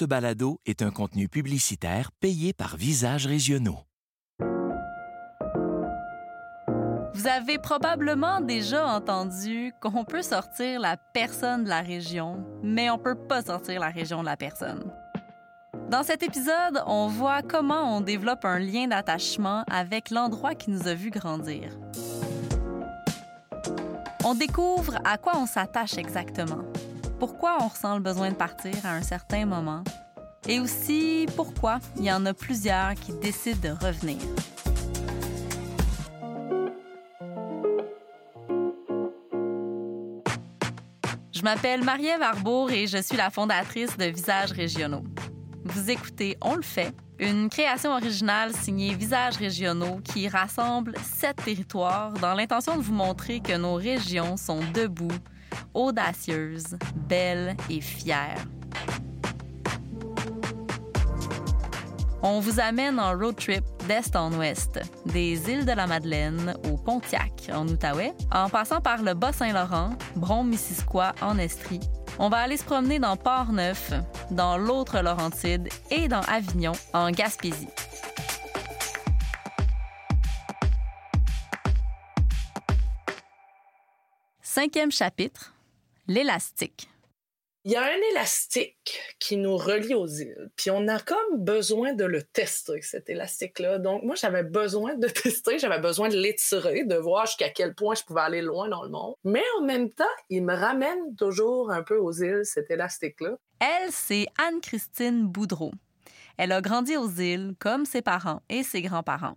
Ce balado est un contenu publicitaire payé par Visages Régionaux. Vous avez probablement déjà entendu qu'on peut sortir la personne de la région, mais on peut pas sortir la région de la personne. Dans cet épisode, on voit comment on développe un lien d'attachement avec l'endroit qui nous a vu grandir. On découvre à quoi on s'attache exactement, pourquoi on ressent le besoin de partir à un certain moment, et aussi pourquoi il y en a plusieurs qui décident de revenir. Je m'appelle Marie-Ève et je suis la fondatrice de Visages régionaux. Vous écoutez On le fait, une création originale signée Visages régionaux qui rassemble sept territoires dans l'intention de vous montrer que nos régions sont debout, audacieuses, belles et fières. On vous amène en road trip d'est en ouest, des îles de la Madeleine au Pontiac en Outaouais, en passant par le Bas-Saint-Laurent, Bron-Missisquoi en Estrie. On va aller se promener dans Port-Neuf, dans l'autre Laurentide et dans Avignon en Gaspésie. Cinquième chapitre, l'élastique. Il y a un élastique qui nous relie aux îles, puis on a comme besoin de le tester, cet élastique-là. Donc, moi, j'avais besoin de tester, j'avais besoin de l'étirer, de voir jusqu'à quel point je pouvais aller loin dans le monde. Mais en même temps, il me ramène toujours un peu aux îles, cet élastique-là. Elle, c'est Anne-Christine Boudreau. Elle a grandi aux îles comme ses parents et ses grands-parents.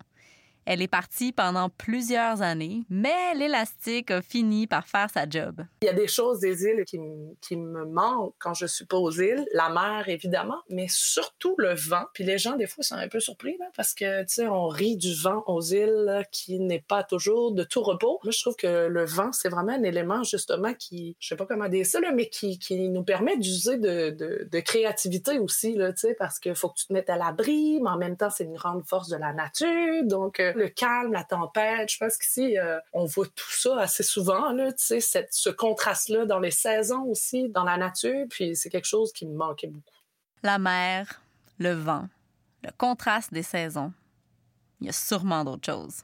Elle est partie pendant plusieurs années, mais l'élastique a fini par faire sa job. Il y a des choses des îles qui, me manquent quand je suis pas aux îles. La mer, évidemment, mais surtout le vent. Puis les gens, des fois, sont un peu surpris là, parce que, tu sais, on rit du vent aux îles qui n'est pas toujours de tout repos. Moi, je trouve que le vent, c'est vraiment un élément, justement, qui, je sais pas comment dire ça, là, mais qui, qui nous permet d'user de, de, de, créativité aussi, là, tu sais, parce qu'il faut que tu te mettes à l'abri, mais en même temps, c'est une grande force de la nature. Donc, euh, le calme, la tempête. Je pense qu'ici, euh, on voit tout ça assez souvent, là, tu sais, ce contraste-là dans les saisons aussi, dans la nature. Puis c'est quelque chose qui me manquait beaucoup. La mer, le vent, le contraste des saisons. Il y a sûrement d'autres choses.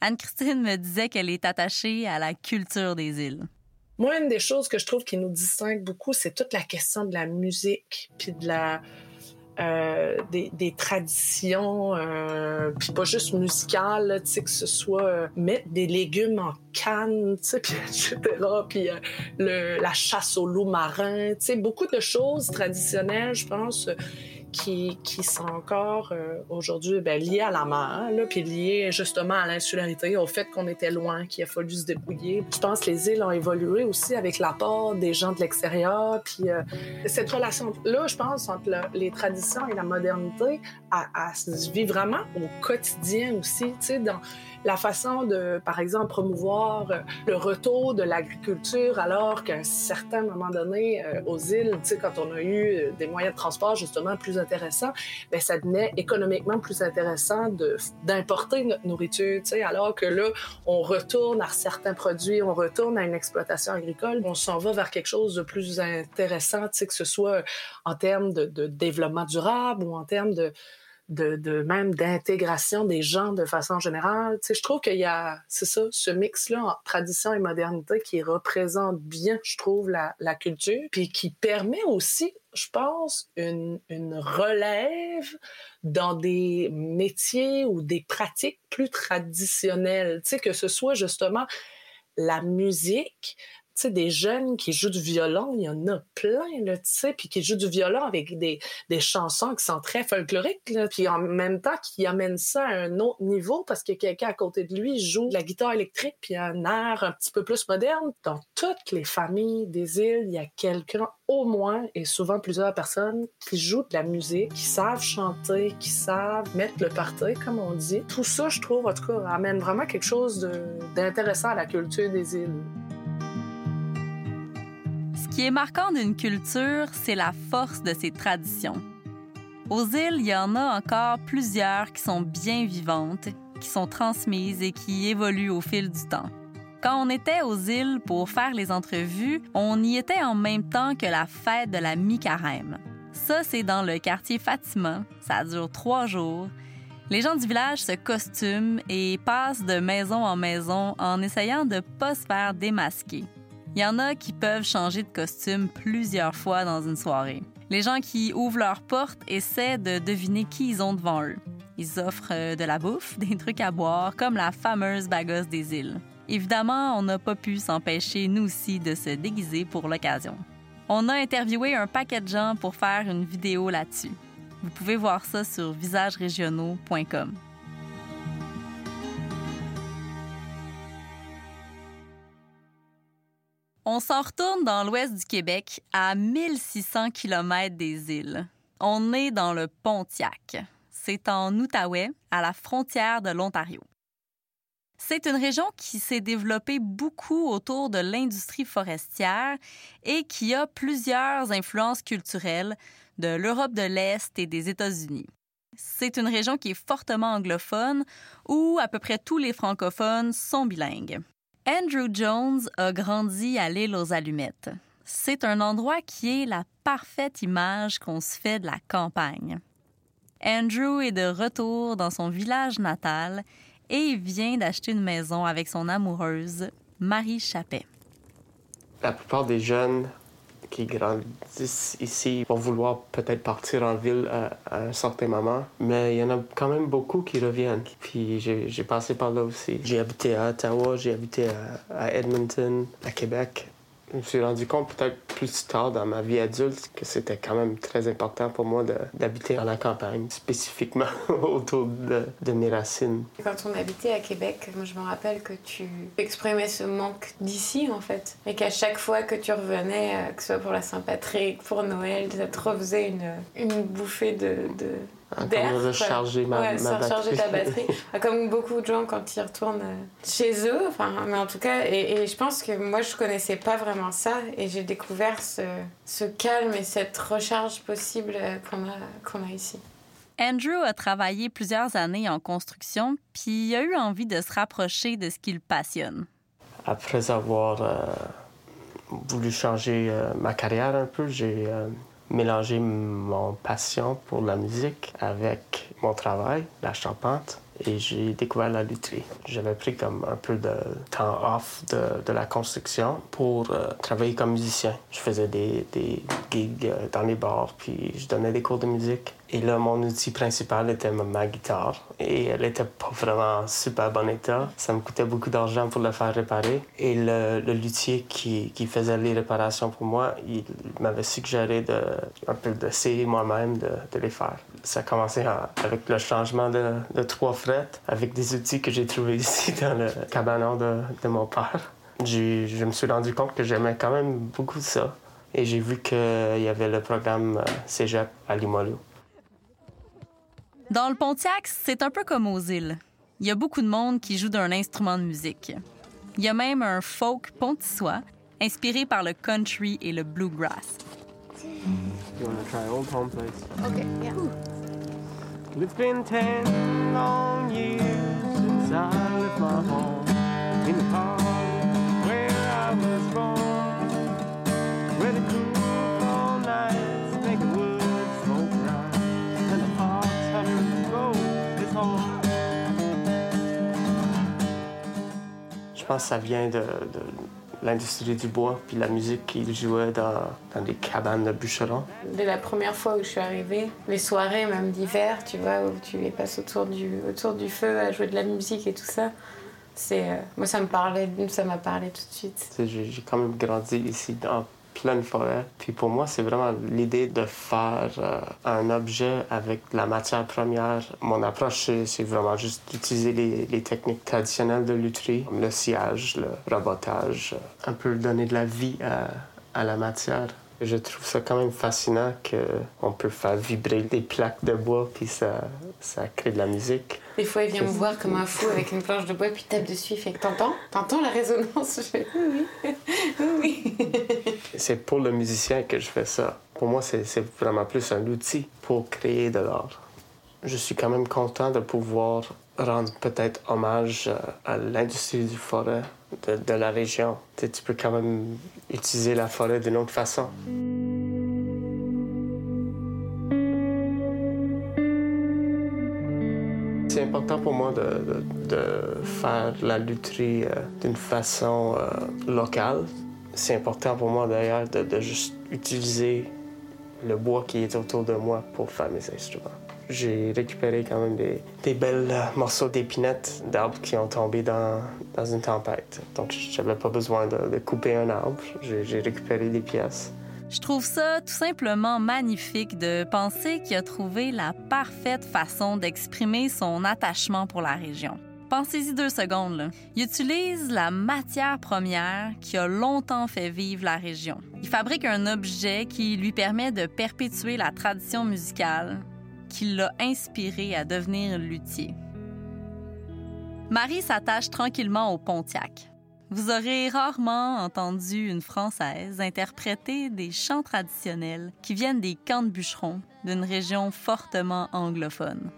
Anne-Christine me disait qu'elle est attachée à la culture des îles. Moi, une des choses que je trouve qui nous distingue beaucoup, c'est toute la question de la musique, puis de la, euh, des, des, traditions, euh, puis pas juste musicales, tu sais, que ce soit euh, mettre des légumes en canne, tu sais, etc., puis euh, la chasse au loup marin, tu sais, beaucoup de choses traditionnelles, je pense, qui, qui sont encore euh, aujourd'hui ben, liées à la mer, là, puis liées justement à l'insularité, au fait qu'on était loin, qu'il a fallu se débrouiller. Je pense que les îles ont évolué aussi avec l'apport des gens de l'extérieur, puis euh, cette relation-là, je pense, entre le, les traditions et la modernité, elle, se vit vraiment au quotidien aussi, tu sais, dans la façon de, par exemple, promouvoir euh, le retour de l'agriculture, alors qu'à un certain moment donné, euh, aux îles, tu sais, quand on a eu euh, des moyens de transport justement plus intéressants, ben ça devenait économiquement plus intéressant d'importer notre nourriture, tu sais, alors que là, on retourne à certains produits, on retourne à une exploitation agricole, on s'en va vers quelque chose de plus intéressant, tu sais, que ce soit en termes de, de développement durable ou en termes de de, de même d'intégration des gens de façon générale. Tu sais, je trouve qu'il y a, c'est ça, ce mix-là tradition et modernité qui représente bien, je trouve, la, la culture, puis qui permet aussi, je pense, une, une relève dans des métiers ou des pratiques plus traditionnelles. Tu sais, que ce soit justement la musique, sais, des jeunes qui jouent du violon, il y en a plein, là, tu sais, puis qui jouent du violon avec des, chansons qui sont très folkloriques, puis en même temps qui amènent ça à un autre niveau parce que quelqu'un à côté de lui joue de la guitare électrique puis un air un petit peu plus moderne. Dans toutes les familles des îles, il y a quelqu'un au moins et souvent plusieurs personnes qui jouent de la musique, qui savent chanter, qui savent mettre le party, comme on dit. Tout ça, je trouve, en tout cas, amène vraiment quelque chose d'intéressant à la culture des îles. Qui est marquant d'une culture, c'est la force de ses traditions. Aux îles, il y en a encore plusieurs qui sont bien vivantes, qui sont transmises et qui évoluent au fil du temps. Quand on était aux îles pour faire les entrevues, on y était en même temps que la fête de la mi-carême. Ça, c'est dans le quartier Fatima. Ça dure trois jours. Les gens du village se costument et passent de maison en maison en essayant de pas se faire démasquer. Il y en a qui peuvent changer de costume plusieurs fois dans une soirée. Les gens qui ouvrent leurs portes essaient de deviner qui ils ont devant eux. Ils offrent euh, de la bouffe, des trucs à boire, comme la fameuse bagosse des îles. Évidemment, on n'a pas pu s'empêcher, nous aussi, de se déguiser pour l'occasion. On a interviewé un paquet de gens pour faire une vidéo là-dessus. Vous pouvez voir ça sur visageregionaux.com. On s'en retourne dans l'ouest du Québec, à 1600 km des îles. On est dans le Pontiac. C'est en Outaouais, à la frontière de l'Ontario. C'est une région qui s'est développée beaucoup autour de l'industrie forestière et qui a plusieurs influences culturelles de l'Europe de l'Est et des États-Unis. C'est une région qui est fortement anglophone où à peu près tous les francophones sont bilingues. Andrew Jones a grandi à l'île aux Allumettes. C'est un endroit qui est la parfaite image qu'on se fait de la campagne. Andrew est de retour dans son village natal et il vient d'acheter une maison avec son amoureuse, Marie Chappet. La plupart des jeunes qui grandissent ici vont vouloir peut-être partir en ville à, un certain moment, mais il y en a quand même beaucoup qui reviennent. Puis j'ai passé par là aussi. J'ai habité à Ottawa, j'ai habité à Edmonton, à Québec je me suis rendu compte peut-être plus tard dans ma vie adulte que c'était quand même très important pour moi d'habiter à la campagne, spécifiquement autour de, mes racines. Quand on habitait à Québec, moi je me rappelle que tu exprimais ce manque d'ici en fait. Et qu'à chaque fois que tu revenais, euh, que ce soit pour la Saint-Patrick, pour Noël, ça te refaisait une bouffée de d'air. recharger ma, ouais, ma batterie. ta batterie. Comme beaucoup de gens quand ils retournent euh, chez eux. Enfin, mais en tout cas, et, je pense que moi, je connaissais pas vraiment ça. Et j'ai découvert ce, ce, calme et cette recharge possible euh, qu'on a, qu'on a ici. Andrew a travaillé plusieurs années en construction, puis il a eu envie de se rapprocher de ce qui le passionne. Après avoir euh, voulu changer ma carrière un peu, j'ai mélanger mon passion pour la musique avec mon travail, la charpente, et j'ai découvert la lutherie. J'avais pris comme un peu de temps off de, la construction pour euh, travailler comme musicien. Je faisais des, des gigs euh, dans les bars, puis je donnais des cours de musique. Et là, mon outil principal était ma, guitare. Et elle était pas vraiment en super bon état. Ça me coûtait beaucoup d'argent pour la faire réparer. Et le, le luthier qui, qui, faisait les réparations pour moi, il m'avait suggéré de, un peu d'essayer moi-même de, de, les faire. Ça a commencé avec le changement de, trois frettes, avec des outils que j'ai trouvés ici dans le cabanon de, mon père. Je me suis rendu compte que j'aimais quand même beaucoup ça. Et j'ai vu qu'il y avait le programme euh, Cégep à Limoilou. Dans le Pontiac, c'est un peu comme aux îles. Il y a beaucoup de monde qui joue d'un instrument de musique. Il y a même un folk pontissois inspiré par le country et le bluegrass. You want to try Old Home Place? Okay, yeah. It's been ten long years since I left my home in the park where I was born, where the cool fall nights make the woods smoke bright and the park's hundred road is home. Je pense que ça vient de, de l'industrie du bois, puis la musique qu'il jouait dans, dans, des cabanes de bûcherons. Dès la première fois où je suis arrivée, les soirées même d'hiver, tu vois, où tu les passes autour du, autour du feu à jouer de la musique et tout ça, c'est, euh, moi ça me parlait, ça m'a parlé tout de suite. J'ai quand même grandi ici dans pleine forêt. Puis pour moi, c'est vraiment l'idée de faire euh, un objet avec la matière première. Mon approche, c'est vraiment juste d'utiliser les, techniques traditionnelles de lutherie, le sciage, le robotage, un peu donner de la vie à la matière. Je trouve ça quand même fascinant qu'on peut faire vibrer des plaques de bois, puis ça, ça crée de la musique. Des fois, il vient me voir comme un fou avec une planche de bois, puis tape dessus, fait T'entends? T'entends la résonance? Je fais Oui, oui. c'est pour le musicien que je fais ça. Pour moi, c'est vraiment plus un outil pour créer de l'art. Je suis quand même content de pouvoir rendre peut-être hommage euh, à l'industrie du forêt de, la région. Tu peux quand même utiliser la forêt d'une autre façon. C'est important pour moi de, faire la lutherie euh, d'une façon euh, locale. C'est important pour moi d'ailleurs de juste utiliser le bois qui est autour de moi pour faire mes instruments. J'ai récupéré quand même des, belles euh, morceaux d'épinettes d'arbres qui ont tombé dans, dans une tempête. Donc, j'avais pas besoin de, couper un arbre. J'ai récupéré des pièces. Je trouve ça tout simplement magnifique de penser qu'il a trouvé la parfaite façon d'exprimer son attachement pour la région. Pensez-y deux secondes. Il utilise la matière première qui a longtemps fait vivre la région. Il fabrique un objet qui lui permet de perpétuer la tradition musicale, qui l'a inspiré à devenir luthier. Marie s'attache tranquillement au Pontiac. Vous aurez rarement entendu une Française interpréter des chants traditionnels qui viennent des camps de bûcherons d'une région fortement anglophone.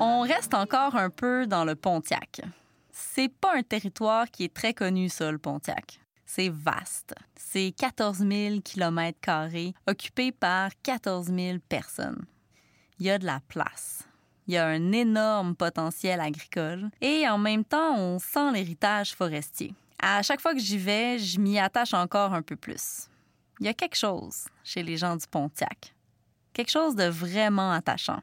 On reste encore un peu dans le Pontiac. C'est pas un territoire qui est très connu, ça, le Pontiac. C'est vaste. C'est 14 000 km occupé par 14 000 personnes. Il y a de la place. Il y a un énorme potentiel agricole et en même temps, on sent l'héritage forestier. À chaque fois que j'y vais, je m'y attache encore un peu plus. Il y a quelque chose chez les gens du Pontiac. Quelque chose de vraiment attachant.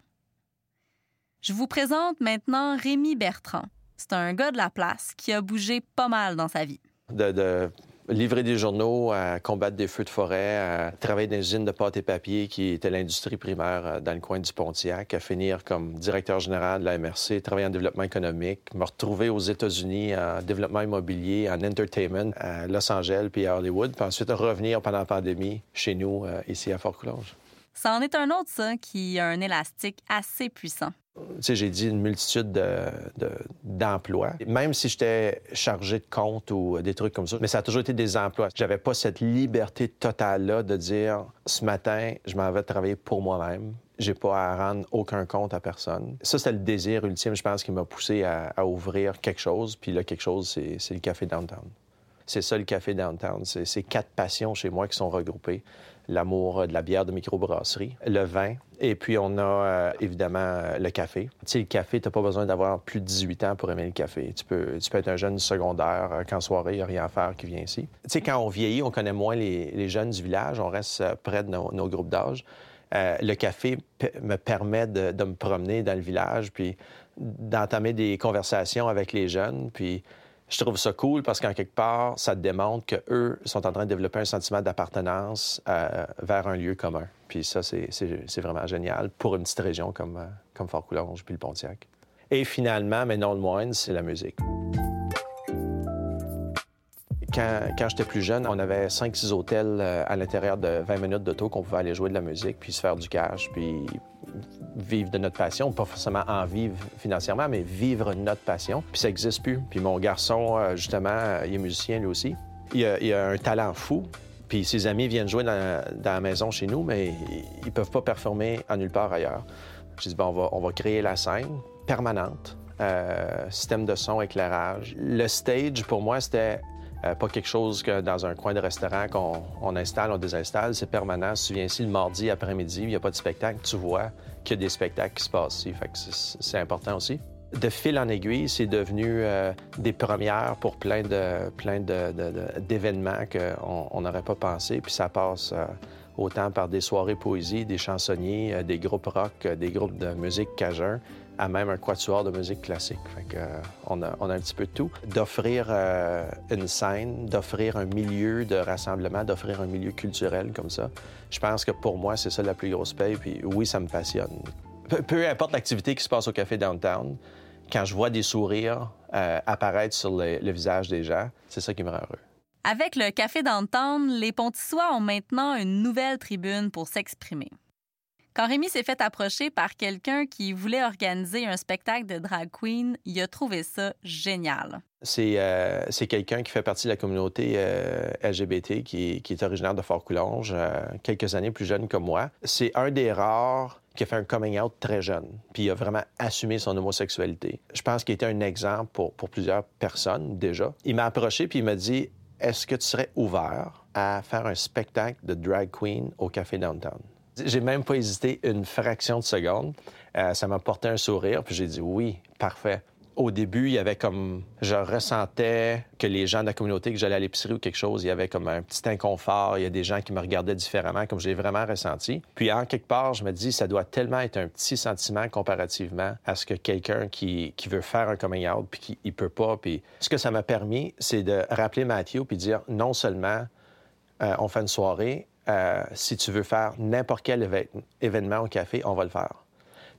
Je vous présente maintenant Rémi Bertrand. C'est un gars de la place qui a bougé pas mal dans sa vie. De, livrer des journaux, à combattre des feux de forêt, à travailler dans une usine de pâte et papier qui était l'industrie primaire euh, dans le coin du Pontiac, à finir comme directeur général de la MRC, travailler en développement économique, me retrouver aux États-Unis en développement immobilier, en entertainment à Los Angeles puis à Hollywood, puis ensuite revenir pendant la pandémie chez nous, euh, ici à Fort-Coulonge. Ça en est un autre, ça, qui a un élastique assez puissant. Tu sais, j'ai dit une multitude d'emplois. De, Même si j'étais chargé de compte ou des trucs comme ça, mais ça a toujours été des emplois. J'avais pas cette liberté totale-là de dire ce matin, je m'en vais travailler pour moi-même. J'ai pas à rendre aucun compte à personne. Ça, c'était le désir ultime, je pense, qui m'a poussé à, à, ouvrir quelque chose. Puis là, quelque chose, c'est le Café Downtown. C'est ça, le Café Downtown. C'est quatre passions chez moi qui sont regroupées l'amour de la bière de microbrasserie, le vin, et puis on a euh, évidemment euh, le café. Tu sais, le café, tu n'as pas besoin d'avoir plus de 18 ans pour aimer le café. Tu peux, être un jeune secondaire euh, qu'en soirée, il n'y a rien à faire qui vient ici. Tu sais, quand on vieillit, on connaît moins les, jeunes du village, on reste près de nos, groupes d'âge. Euh, le café me permet de, de, me promener dans le village, puis d'entamer des conversations avec les jeunes, puis je trouve ça cool parce qu'en quelque part, ça démontre qu'eux sont en train de développer un sentiment d'appartenance euh, vers un lieu commun. Puis ça, c'est vraiment génial pour une petite région comme, euh, comme Fort-Coulonge puis le Pontiac. Et finalement, mais non le moindre, c'est la musique. Quand, quand j'étais plus jeune, on avait 5-6 hôtels euh, à l'intérieur de 20 minutes d'auto qu'on pouvait aller jouer de la musique, puis se faire du cash, puis vivre de notre passion, pas forcément en vivre financièrement, mais vivre notre passion. Puis ça n'existe plus. Puis mon garçon, euh, justement, il est musicien lui aussi. Il a, a un talent fou. Puis ses amis viennent jouer dans, la maison chez nous, mais ils peuvent pas performer en nulle part ailleurs. J'ai dit, bon, on va, on va créer la scène permanente, euh, système de son, éclairage. Le stage, pour moi, c'était euh, pas quelque chose que dans un coin de restaurant qu'on on installe, on désinstalle. C'est permanent. Si tu viens ici le mardi après-midi, il n'y a pas de spectacle, tu vois qu'il y a des spectacles qui se passent ici. Fait que c'est important aussi. De fil en aiguille, c'est devenu euh, des premières pour plein de plein d'événements de, qu'on n'aurait pas pensé. Puis ça passe euh, autant par des soirées poésie, des chansonniers, euh, des groupes rock, des groupes de musique cajun, à même un quatuor de musique classique. Fait que, euh, on, a, un petit peu de tout. D'offrir euh, une scène, d'offrir un milieu de rassemblement, d'offrir un milieu culturel comme ça, je pense que pour moi, c'est ça la plus grosse paye. Puis oui, ça me passionne. Peu, importe l'activité qui se passe au Café Downtown, quand je vois des sourires euh, apparaître sur le, le visage des gens, c'est ça qui me rend heureux. Avec le Café Downtown, les Pontissois ont maintenant une nouvelle tribune pour s'exprimer. Quand Rémi s'est fait approcher par quelqu'un qui voulait organiser un spectacle de drag queen, il a trouvé ça génial. C'est euh, quelqu'un qui fait partie de la communauté euh, LGBT qui, est originaire de Fort-Coulonge, euh, quelques années plus jeune que moi. C'est un des rares qui a fait un coming out très jeune, puis il a vraiment assumé son homosexualité. Je pense qu'il était un exemple pour plusieurs personnes déjà. Il m'a approché puis il m'a dit Est-ce que tu serais ouvert à faire un spectacle de drag queen au Café Downtown? J'ai même pas hésité une fraction de seconde. Euh, ça m'a porté un sourire, puis j'ai dit oui, parfait au début, il y avait comme. Je ressentais que les gens de la communauté, que j'allais à l'épicerie ou quelque chose, il y avait comme un petit inconfort. Il y a des gens qui me regardaient différemment, comme j'ai vraiment ressenti. Puis, en quelque part, je me dis, ça doit tellement être un petit sentiment comparativement à ce que quelqu'un qui, qui veut faire un coming out, puis qui il peut pas. Puis, ce que ça m'a permis, c'est de rappeler Mathieu, puis dire non seulement euh, on fait une soirée, euh, si tu veux faire n'importe quel événement au café, on va le faire.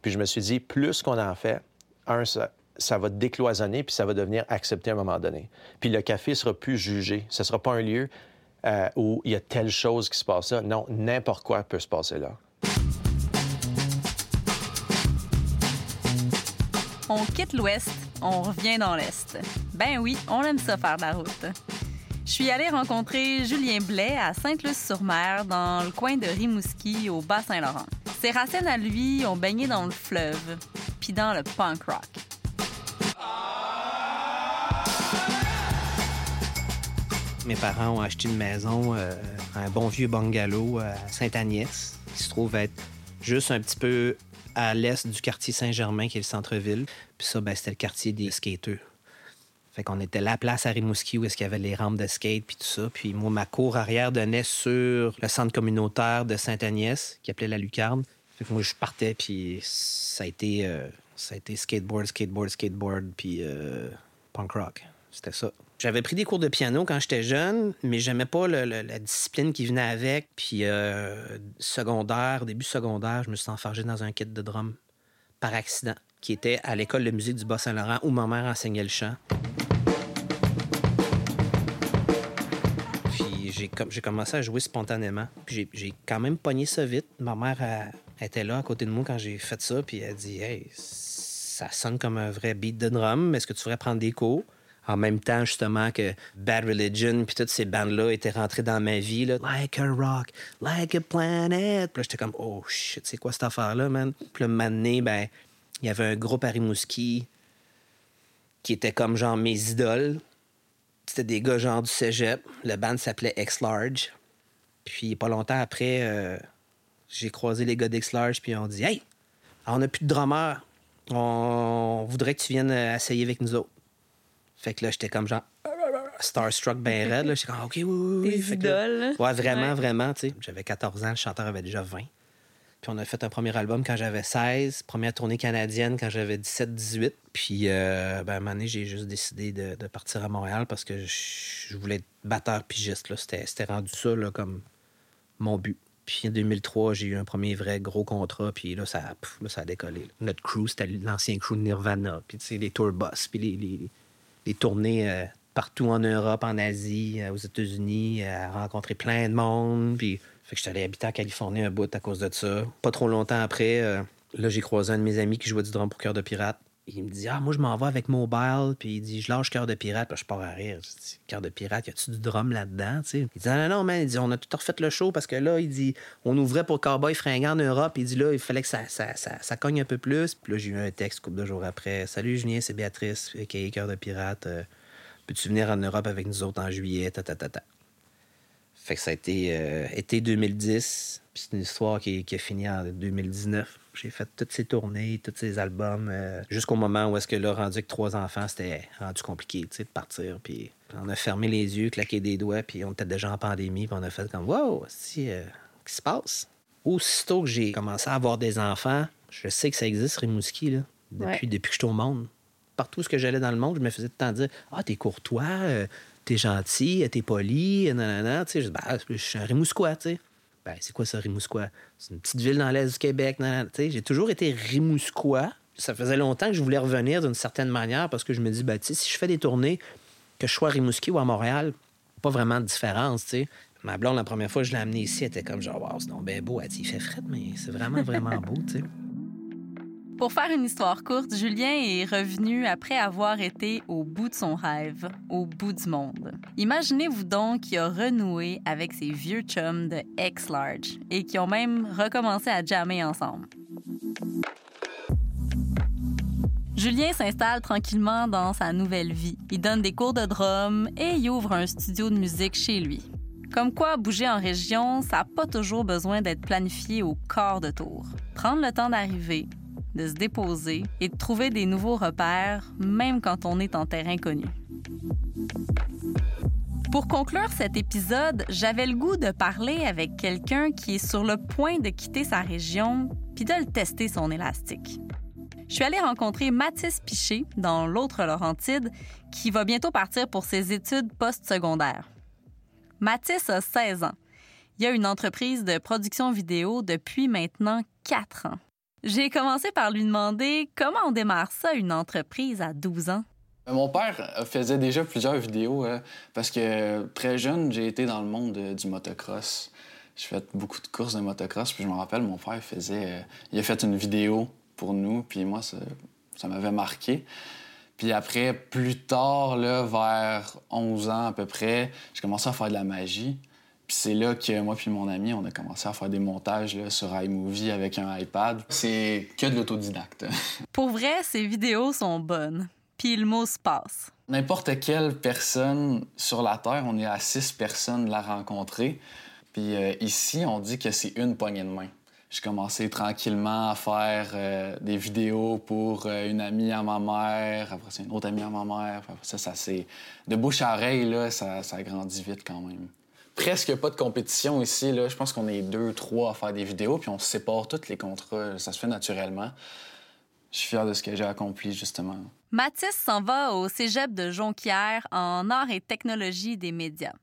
Puis, je me suis dit, plus qu'on en fait, un, ça, ça va décloisonner puis ça va devenir accepté à un moment donné. Puis le café sera plus jugé. Ce sera pas un lieu euh, où il y a telle chose qui se passe là. Non, n'importe quoi peut se passer là. On quitte l'Ouest, on revient dans l'Est. Ben oui, on aime ça faire de la route. Je suis allée rencontrer Julien Blais à Sainte-Luce-sur-Mer, dans le coin de Rimouski, au Bas-Saint-Laurent. Ses racines à lui ont baigné dans le fleuve, puis dans le punk rock. Mes parents ont acheté une maison, euh, un bon vieux bungalow à Sainte-Agnès, qui se trouve être juste un petit peu à l'est du quartier Saint-Germain, qui est le centre-ville. Puis ça, ben, c'était le quartier des skateurs. Fait qu'on était la place à Rimouski où est-ce y avait les rampes de skate puis tout ça. Puis moi, ma cour arrière donnait sur le centre communautaire de Sainte-Agnès, qui appelait la Lucarne. Fait que moi, je partais, puis ça a été, euh, ça a été skateboard, skateboard, skateboard, puis euh, punk rock. C'était ça. J'avais pris des cours de piano quand j'étais jeune, mais j'aimais pas la discipline qui venait avec. Puis euh, secondaire, début secondaire, je me suis enfargé dans un kit de drum par accident, qui était à l'école de musique du Bas-Saint-Laurent où ma mère enseignait le chant. Puis j'ai com- j'ai commencé à jouer spontanément. Puis j'ai- quand même pogné ça vite. Ma mère était là à côté de moi quand j'ai fait ça, puis elle dit Hey, ça sonne comme un vrai beat de drum, est-ce que tu voudrais prendre des cours? En même temps, justement, que Bad Religion puis toutes ces bandes-là étaient rentrées dans ma vie, là. Like a rock, like a planet. Puis j'étais comme, oh shit, c'est quoi cette affaire-là, man? Puis moment donné, ben, il y avait un groupe à Rimouski qui était comme genre mes idoles. C'était des gars genre du cégep. Le band s'appelait X-Large. Puis pas longtemps après, euh, j'ai croisé les gars d'X-Large, puis on dit Hey, on n'a plus de drummer. On voudrait que tu viennes essayer avec nous autres. Fait que là, j'étais comme genre starstruck ben raide. là. J'étais comme OK, oui, oui. Des Fait que là- idoles. Ouais, vraiment, Ouais. vraiment, tu sais. J'avais 14 ans, le chanteur avait déjà 20. Puis on a fait un premier album quand j'avais 16, première tournée canadienne quand j'avais 17-18. Puis euh, ben, à un moment donné, j'ai juste décidé de, de partir à Montréal parce que je, voulais être batteur pigiste. là. C'était c'était rendu ça là, comme mon but. Puis en 2003, j'ai eu un premier vrai gros contrat, puis là, ça, pff, là, ça a décollé. Notre crew, c'était l'ancien crew de Nirvana, puis tu sais, les tour bus, puis les, les, les tournées euh, partout en Europe, en Asie, euh, aux États-Unis, euh, à rencontrer plein de monde. Puis, fait que j'étais allé habiter en Californie un bout à cause de ça. Pas trop longtemps après, là, j'ai croisé un de mes amis qui jouait du drum pour Cœur de Pirate. Il me dit Ah, moi, je m'en vais avec Mobile. Puis il dit Je lâche Cœur de Pirate. Puis je pars à rire. Je dis Cœur de Pirate, y a-tu du drum là-dedans? Il dit Non, non, non, man. Il dit On a tout refait le show parce que là, il dit On ouvrait pour Cowboy Fringant en Europe. Il dit Là, il fallait que ça, ça, ça, ça cogne un peu plus. Puis là, j'ai eu un texte couple de jours après Salut, Julien, c'est Béatrice, est Cœur de Pirate. Euh, Peux-tu venir en Europe avec nous autres en juillet ta, ta, ta, ta. Fait que ça a été euh, été 2010. Puis c'est une histoire qui, qui a fini en 2019. J'ai fait toutes ces tournées, tous ces albums, euh, jusqu'au moment où est-ce que là, rendu avec trois enfants, c'était rendu compliqué, tu sais, de partir. Puis on a fermé les yeux, claqué des doigts, puis on était déjà en pandémie, puis on a fait comme, wow, si, euh, qu'est-ce qui se passe? Aussitôt que j'ai commencé à avoir des enfants, je sais que ça existe, Rimouski, là, depuis, Ouais. depuis que je suis au monde. Partout où que j'allais dans le monde, je me faisais tout le temps dire, ah, t'es courtois, euh, t'es gentil, t'es poli, nanana, tu sais, je Ben, je suis un Rimousquois, tu sais. Ben, c'est quoi ça, Rimousquois? C'est une petite ville dans l'est du Québec. J'ai toujours été Rimousquois. Ça faisait longtemps que je voulais revenir d'une certaine manière parce que je me dis, ben, si je fais des tournées, que je sois à Rimouski ou à Montréal, pas vraiment de différence, tu sais. Ma blonde, la première fois que je l'ai amené ici, elle était comme genre, wow, c'est bien beau. Il fait frais, mais c'est vraiment, vraiment beau, tu sais. Pour faire une histoire courte, Julien est revenu après avoir été au bout de son rêve, au bout du monde. Imaginez-vous donc qu'il a renoué avec ses vieux chums de X-Large et qui ont même recommencé à jammer ensemble. Julien s'installe tranquillement dans sa nouvelle vie. Il donne des cours de drum et il ouvre un studio de musique chez lui. Comme quoi, bouger en région, ça n'a pas toujours besoin d'être planifié au quart de tour. Prendre le temps d'arriver, de se déposer et de trouver des nouveaux repères, même quand on est en terrain connu. Pour conclure cet épisode, j'avais le goût de parler avec quelqu'un qui est sur le point de quitter sa région puis de le tester son élastique. Je suis allée rencontrer Mathis Piché dans l'autre Laurentide qui va bientôt partir pour ses études postsecondaires. Mathis a 16 ans. Il a une entreprise de production vidéo depuis maintenant 4 ans. J'ai commencé par lui demander comment on démarre ça, une entreprise à 12 ans. Mon père faisait déjà plusieurs vidéos euh, parce que très jeune, j'ai été dans le monde euh, du motocross. J'ai fait beaucoup de courses de motocross, puis je me rappelle, mon père faisait. Euh, il a fait une vidéo pour nous, puis moi, ça, ça m'avait marqué. Puis après, plus tard, là, vers 11 ans à peu près, j'ai commencé à faire de la magie. Puis c'est là que moi puis mon ami, on a commencé à faire des montages là, sur iMovie avec un iPad. C'est que de l'autodidacte. Pour vrai, ces vidéos sont bonnes. Puis le mot se passe. N'importe quelle personne sur la Terre, on est à six personnes de la rencontrer. Puis euh, ici, on dit que c'est une poignée de main. J'ai commencé tranquillement à faire euh, des vidéos pour euh, une amie à ma mère, après c'est une autre amie à ma mère. Après ça, ça c'est de bouche à oreille là, ça, ça grandit vite quand même presque pas de compétition ici. Là. Je pense qu'on est deux, trois à faire des vidéos, puis on sépare tous les contrats. Ça se fait naturellement. Je suis fier de ce que j'ai accompli, justement. Mathis s'en va au cégep de Jonquière en arts et technologie des médias.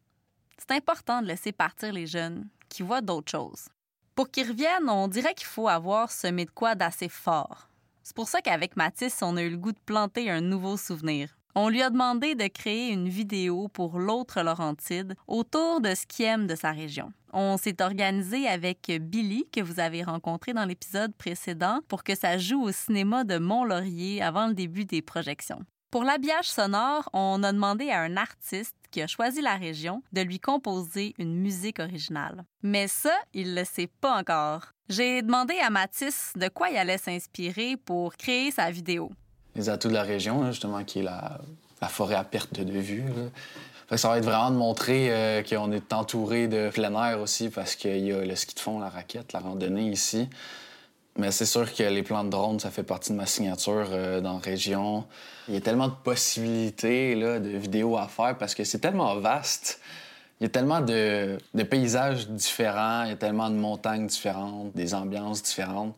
C'est important de laisser partir les jeunes qui voient d'autres choses. Pour qu'ils reviennent, on dirait qu'il faut avoir semé de quoi d'assez fort. C'est pour ça qu'avec Mathis, on a eu le goût de planter un nouveau souvenir. On lui a demandé de créer une vidéo pour l'autre Laurentide autour de ce qu'il aime de sa région. On s'est organisé avec Billy, que vous avez rencontré dans l'épisode précédent, pour que ça joue au cinéma de Mont-Laurier avant le début des projections. Pour l'habillage sonore, on a demandé à un artiste qui a choisi la région de lui composer une musique originale. Mais ça, il ne le sait pas encore. J'ai demandé à Mathis de quoi il allait s'inspirer pour créer sa vidéo les atouts de la région, justement, qui est la, forêt à perte de vue. ça va être vraiment de montrer euh, qu'on est entouré de plein air aussi, parce qu'il y a le ski de fond, la raquette, la randonnée ici. Mais c'est sûr que les plans de drone, ça fait partie de ma signature euh, dans la région. Il y a tellement de possibilités de vidéos à faire parce que c'est tellement vaste. Il y a tellement de, paysages différents, il y a tellement de montagnes différentes, des ambiances différentes,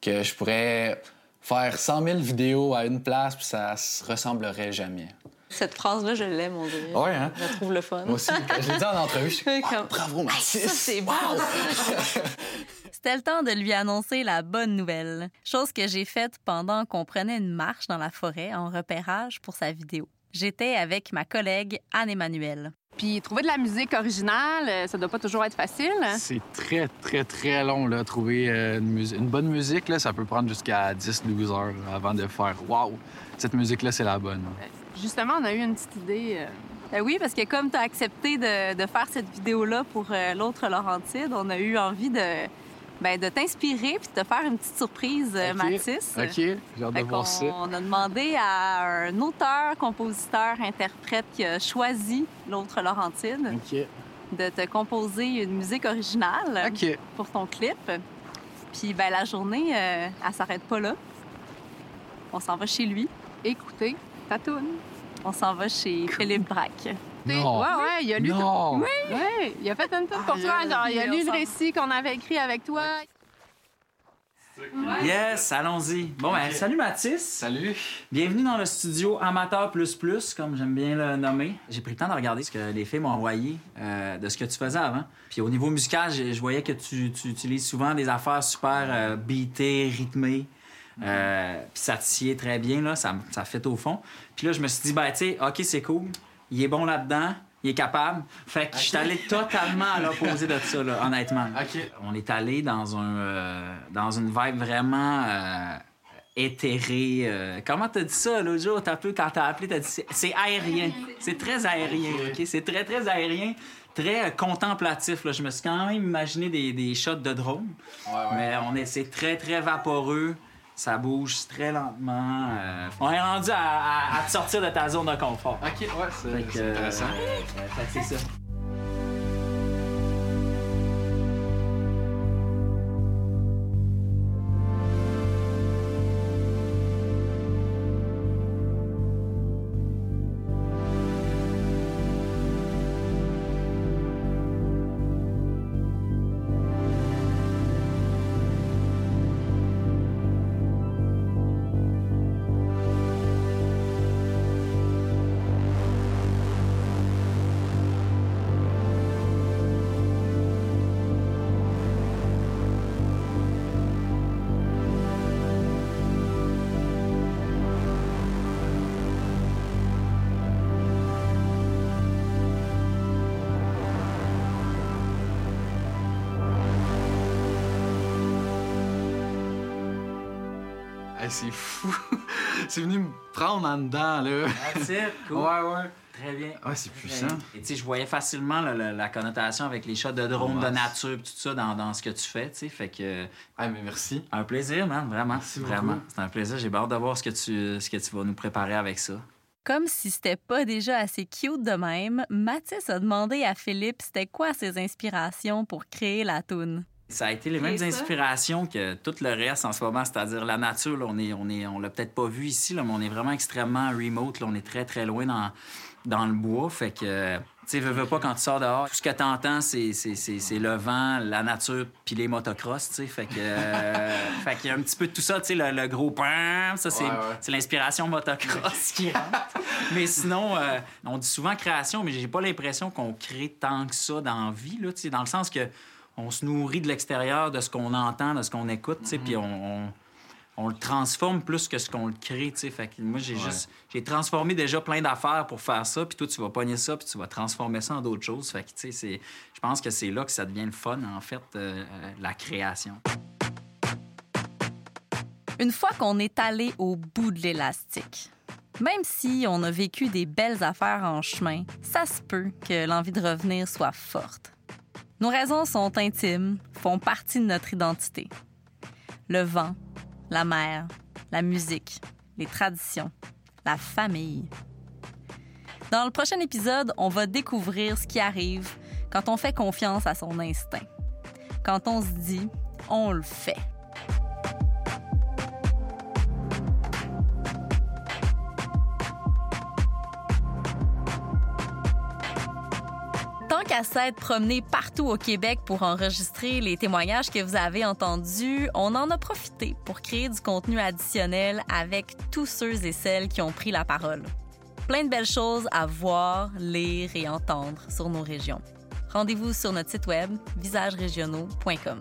que je pourrais faire 100 000 vidéos à une place, puis ça se ressemblerait jamais. Cette phrase-là, je l'aime, on dirait. Ouais, hein? Je la trouve le fun. Moi aussi, quand je l'ai dit en entrevue, je suis bravo, Mathis! ça, c'est bon! C'était le temps de lui annoncer la bonne nouvelle. Chose que j'ai faite pendant qu'on prenait une marche dans la forêt en repérage pour sa vidéo. J'étais avec ma collègue Anne-Emmanuelle. Puis trouver de la musique originale, euh, ça doit pas toujours être facile. C'est très, très, très long, là, trouver euh, une, une bonne musique. Là, ça peut prendre jusqu'à 10-12 heures avant de faire « Waouh, cette musique-là, c'est la bonne. » Justement, on a eu une petite idée. Euh. Ben oui, parce que comme tu as accepté de, de, faire cette vidéo-là pour l'autre Laurentide, on a eu envie de ben, de t'inspirer puis de te faire une petite surprise, euh, Mathis. OK, j'ai hâte de voir ça. On a demandé à un auteur, compositeur, interprète qui a choisi l'autre Laurentine de te composer une musique originale pour ton clip. Puis ben, la journée, euh, elle s'arrête pas là. On s'en va chez lui. Écoutez, tatoune. On s'en va chez Philippe Braque. Non. Ouais, ouais, il a lu. Non. Oui. Ouais, il a fait une petite pour toi. Genre, il a lu le récit qu'on avait écrit avec toi. Yes, allons-y. Bon, ben, salut Mathis. Salut. Bienvenue dans le studio Amateur Plus Plus, comme j'aime bien le nommer. J'ai pris le temps de regarder ce que les filles m'ont envoyé euh, de ce que tu faisais avant. Puis au niveau musical, je voyais que tu, utilises souvent des affaires super euh, beatées, rythmées. Euh, puis ça te très bien, là, ça, ça fait au fond. Puis là, je me suis dit, ben, tu sais, OK, c'est cool il est bon là-dedans, il est capable. Fait que je suis allé totalement à l'opposé de ça, là, honnêtement. On est allé dans, un, euh, dans une vibe vraiment euh, éthérée. euh, comment t'as dit ça l'autre jour? T'as peu, quand t'as appelé, t'as dit c'est- c'est aérien. C'est très aérien, OK? C'est très, très aérien. Très contemplatif. Là. Je me suis quand même imaginé des, des shots de drone. Mais on est, c'est très, très vaporeux. Ça bouge très lentement. euh, on est rendu à, à- à te sortir de ta zone de confort. OK, ouais, c'est intéressant. euh, fait que c'est ça. Hey, c'est fou. c'est venu me prendre en dedans, là. That's cool. Ouais, ouais. Très bien. Ouais, c'est puissant. Et tu sais, je voyais facilement la, la- la connotation avec les shots de drone, de nature, tout ça dans, dans ce que tu fais, tu sais. Fait que. Ah, mais merci. Un plaisir, man, vraiment. Merci vraiment. C'est un plaisir. J'ai hâte de voir ce que, tu, ce que tu vas nous préparer avec ça. Comme si c'était pas déjà assez cute de même, Mathis a demandé à Philippe c'était quoi ses inspirations pour créer la toune. Ça a été les mêmes inspirations que tout le reste en ce moment, c'est-à-dire la nature. là, on est, on est, on l'a peut-être pas vu ici, là, mais on est vraiment extrêmement remote. là, on est très très loin dans, dans le bois, fait que. Tu sais, veux, veux pas quand tu sors dehors, tout ce que t'entends, c'est, c'est, c'est, c'est le vent, la nature, puis les motocross, tu sais. Fait que. euh, fait qu'il y a un petit peu de tout ça, tu sais, le, le gros pam, ça, c'est, Ouais, ouais. c'est l'inspiration motocross qui rentre. mais sinon, euh, on dit souvent création, mais j'ai pas l'impression qu'on crée tant que ça dans la vie, là, tu sais, dans le sens que on se nourrit de l'extérieur, de ce qu'on entend, de ce qu'on écoute, tu sais, puis on, on, on le transforme plus que ce qu'on le crée, tu sais. Fait que moi, j'ai Ouais. juste... J'ai transformé déjà plein d'affaires pour faire ça, puis toi, tu vas pogner ça, puis tu vas transformer ça en d'autres choses. Fait que, tu sais. Je pense que c'est là que ça devient le fun, en fait, euh, euh, la création. Une fois qu'on est allé au bout de l'élastique, même si on a vécu des belles affaires en chemin, ça se peut que l'envie de revenir soit forte. Nos raisons sont intimes, font partie de notre identité. Le vent, la mer, la musique, les traditions, la famille. Dans le prochain épisode, on va découvrir ce qui arrive quand on fait confiance à son instinct. Quand on se dit, on le fait. Qu'à s'être promené partout au Québec pour enregistrer les témoignages que vous avez entendus, on en a profité pour créer du contenu additionnel avec tous ceux et celles qui ont pris la parole. Plein de belles choses à voir, lire et entendre sur nos régions. Rendez-vous sur notre site web visagerégionaux.com.